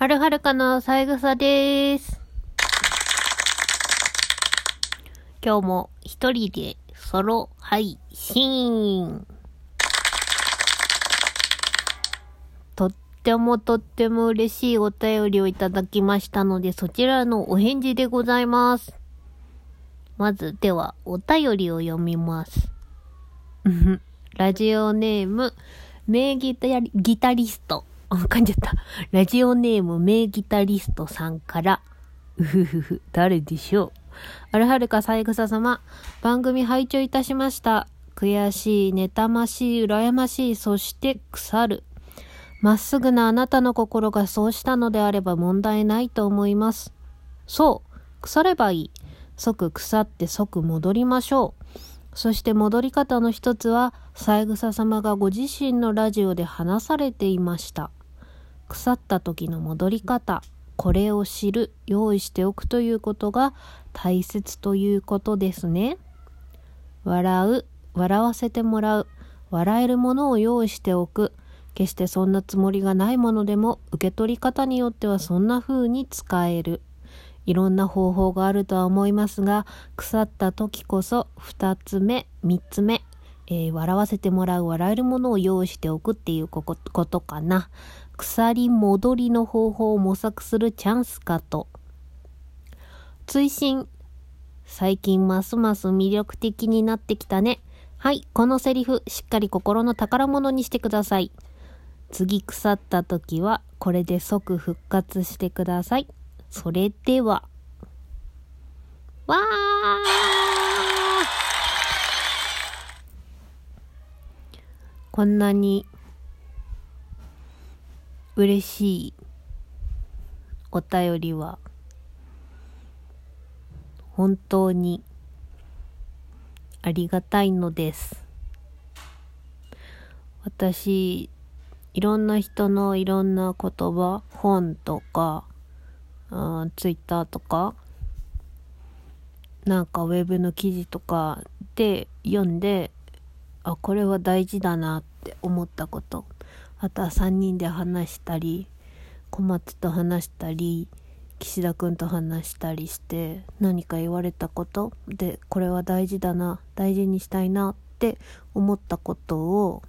はるはるかの三枝です。今日も一人でソロ配信。とってもとっても嬉しいお便りをいただきましたので、そちらのお返事でございます。まず、では、お便りを読みます。ラジオネーム、名ギタギタリスト。あ、噛んじゃった。ラジオネーム名ギタリストさんから、うふふふ、誰でしょう。あるはるか三枝様、番組拝聴いたしました。悔しい、妬ましい、羨ましい、そして腐る。まっすぐなあなたの心がそうしたのであれば問題ないと思います。そう、腐ればいい。即腐って即戻りましょう。そして戻り方の一つは、三枝様がご自身のラジオで話されていました。腐った時の戻り方これを知る用意しておくということが大切ということですね。笑う笑わせてもらう笑えるものを用意しておく。決してそんなつもりがないものでも受け取り方によってはそんな風に使える。いろんな方法があるとは思いますが腐った時こそ2つ目3つ目えー、笑わせてもらう笑えるものを用意しておくっていうことかな。鎖戻りの方法を模索するチャンスかと。追伸最近ますます魅力的になってきたね。はい、このセリフ、しっかり心の宝物にしてください。次腐った時は、これで即復活してください。それでは。わーこんなに嬉しいお便りは本当にありがたいのです。私いろんな人のいろんな言葉本とかツイッターとかなんかウェブの記事とかで読んであこれは大事だなって思ったこと。あとは3人で話したり小松と話したり岸田君と話したりして何か言われたこと。でこれは大事だな大事にしたいなって思ったことを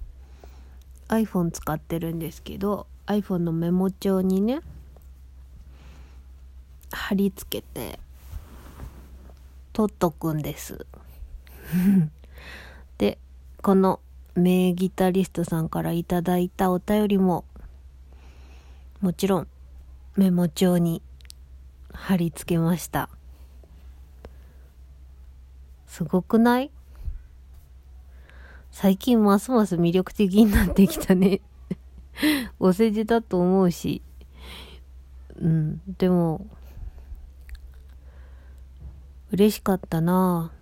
iPhone 使ってるんですけど iPhone のメモ帳にね貼り付けて取っとくんです。でこの名ギタリストさんからいただいたお便りも、もちろんメモ帳に貼り付けました。すごくない？最近ますます魅力的になってきたねお世辞だと思うし。うん、でも、嬉しかったなぁ。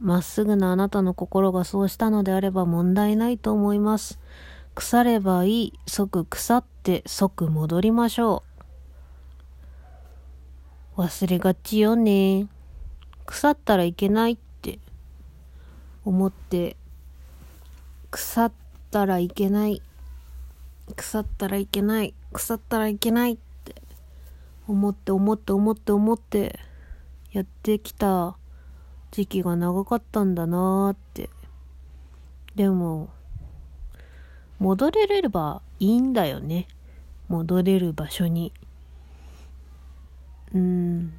まっすぐなあなたの心がそうしたのであれば問題ないと思います。腐ればいい。即腐って即戻りましょう。忘れがちよね。腐ったらいけないって思って、腐ったらいけない。腐ったらいけない。腐ったらいけないって思って思って思って思ってやってきた時期が長かったんだなーって。でも戻れればいいんだよね。戻れる場所に。うん。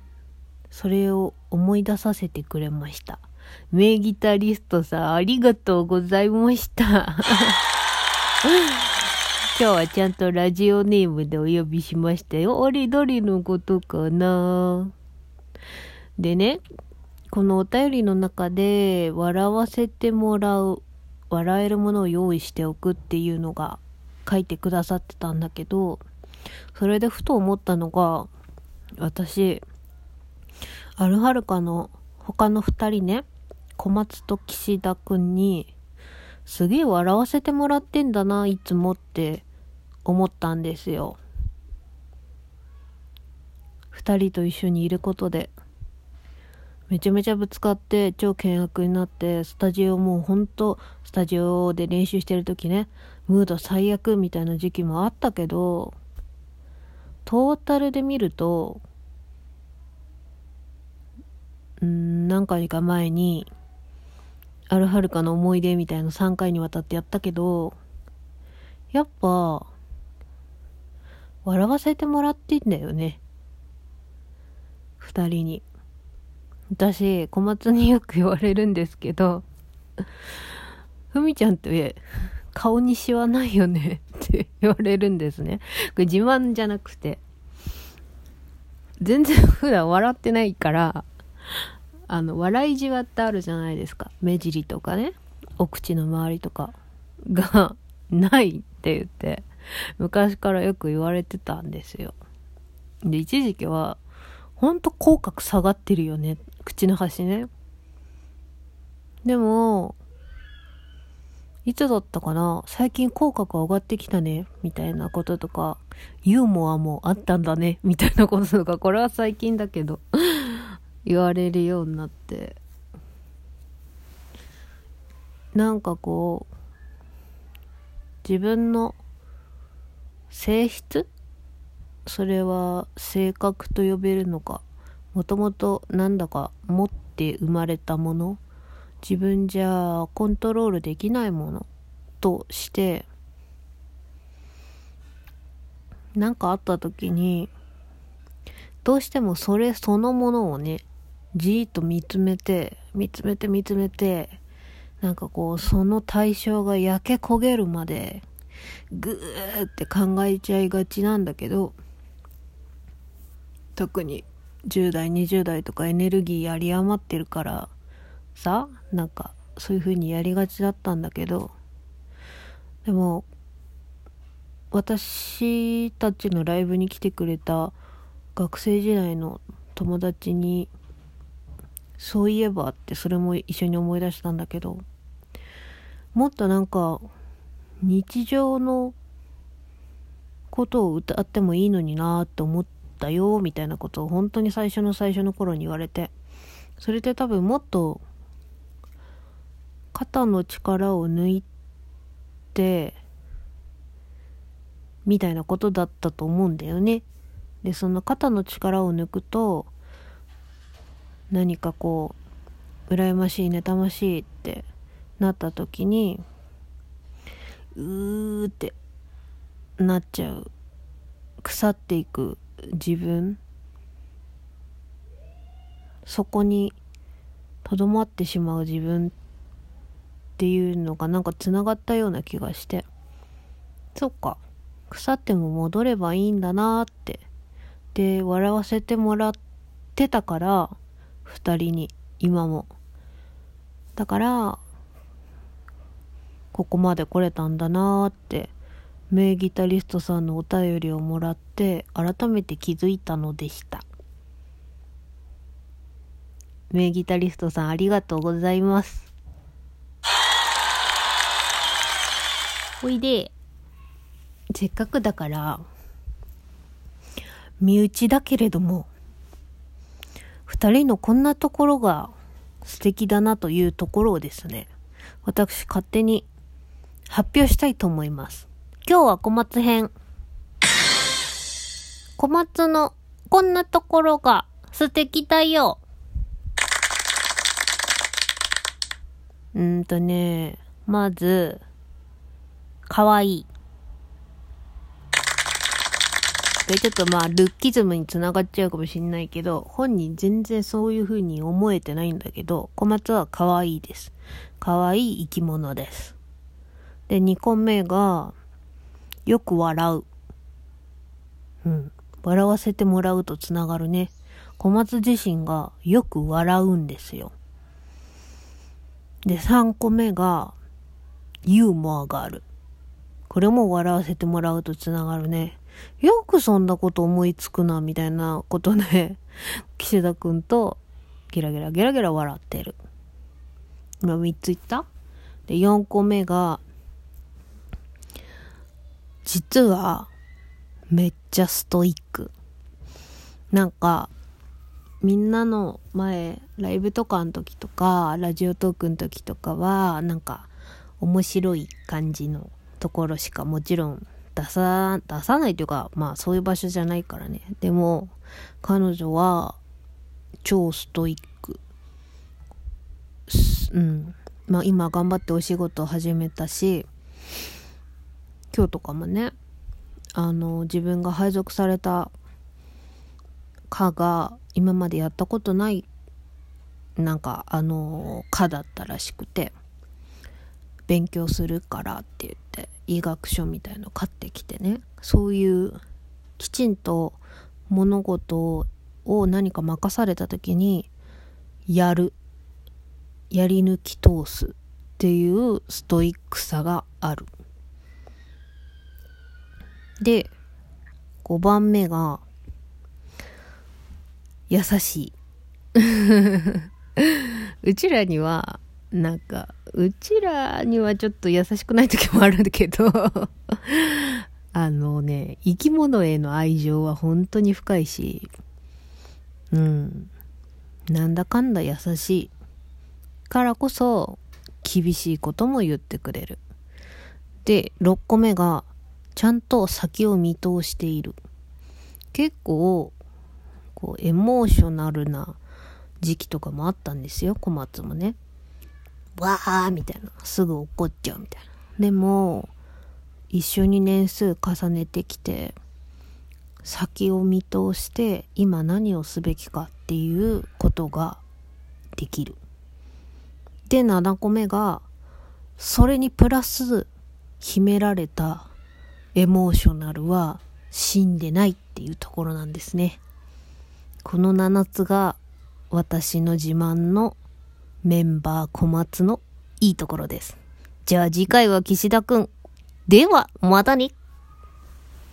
それを思い出させてくれました。名ギタリストさんありがとうございました。今日はちゃんとラジオネームでお呼びしましたよ。あれ誰のことかなでね、このお便りの中で笑わせてもらう笑えるものを用意しておくっていうのが書いてくださってたんだけどそれでふと思ったのが私アルハルカの他の2人ね小松と岸田くんにすげえ笑わせてもらってんだないつもって思ったんですよ。2人と一緒にいることで。めちゃめちゃぶつかって超険悪になってスタジオもうほんとスタジオで練習してる時ねムード最悪みたいな時期もあったけどトータルで見ると、うん、何回か前に、あるはるかの思い出みたいな3回にわたってやったけど、やっぱ、笑わせてもらってんだよね。二人に。私、小松によく言われるんですけど、ふみちゃんって顔にしわないよねって言われるんですね。これ自慢じゃなくて、全然普段笑ってないから、あの、笑いじわってあるじゃないですか。目尻とかね、お口の周りとかがないって言って、昔からよく言われてたんですよ。で、一時期は、ほんと口角下がってるよねっ。口の端ね。でも、いつだったかな？最近口角上がってきたね。みたいなこととか、ユーモアもあったんだね。みたいなこととか、これは最近だけど言われるようになって。なんかこう、自分の性質？それは性格と呼べるのか？もともとなんだか持って生まれたもの自分じゃコントロールできないものとして何かあった時にどうしてもそれそのものをねじーっと見つめて見つめて見つめてなんかこうその対象が焼け焦げるまでぐーって考えちゃいがちなんだけど特に10代20代とかエネルギーあり余ってるからさなんかそういう風にやりがちだったんだけどでも私たちのライブに来てくれた学生時代の友達にそういえばってそれも一緒に思い出したんだけどもっとなんか日常のことを歌ってもいいのになって思ってたよみたいなことを本当に最初の最初の頃に言われてそれって多分もっと肩の力を抜いてみたいなことだったと思うんだよね。でその肩の力を抜くと何かこう羨ましい妬ましいってなった時にうーってなっちゃう腐っていく自分。そこにとどまってしまう自分っていうのがなんかつながったような気がして。そっか。腐っても戻ればいいんだなって。で笑わせてもらってたから2人に。今も。だからここまで来れたんだなーって。名ギタリストさんのお便りをもらって改めて気づいたのでした。名ギタリストさんありがとうございます。おいで。せっかくだから身内だけれども二人のこんなところが素敵だなというところをですね私勝手に発表したいと思います。今日は小松編。小松のこんなところが素敵だよ。うんとね、まず、かわいい。で、ちょっとまあ、ルッキズムにつながっちゃうかもしんないけど、本人全然そういう風に思えてないんだけど、小松は可愛いです。可愛い生き物です。で、2個目が、よく笑う。うん。笑わせてもらうとつながるね。小松自身がよく笑うんですよ。で、3個目が、ユーモアがある。これも笑わせてもらうとつながるね。よくそんなこと思いつくな、みたいなことで、岸田くんとゲラゲラゲラゲラ笑ってる。今3つ言った？で、4個目が、実はめっちゃストイック。なんか、みんなの前、ライブとかの時とか、ラジオトークの時とかは、なんか、面白い感じのところしかもちろん出さ、出さないというか、まあそういう場所じゃないからね。でも、彼女は超ストイック。うん。まあ今頑張ってお仕事を始めたし、今日とかもね、あの、自分が配属された課が今までやったことないなんかあの科だったらしくて勉強するからって言って医学書みたいの買ってきてねそういうきちんと物事を何か任された時にやる。やり抜き通すっていうストイックさがある。で5番目が優しい。うちらにはなんかうちらにはちょっと優しくない時もあるんだけど あのね生き物への愛情は本当に深いしうん。なんだかんだ優しい。からこそ厳しいことも言ってくれる。で6個目がちゃんと先を見通している。結構こうエモーショナルな時期とかもあったんですよ。小松もね。わーみたいな。すぐ怒っちゃうみたいな。でも一緒に年数重ねてきて先を見通して今何をすべきかっていうことができる。で7個目がそれにプラス秘められたエモーショナルは死んでないっていうところなんですね。この7つが私の自慢のメンバー小松のいいところです。じゃあ次回は岸田くん。では、またね。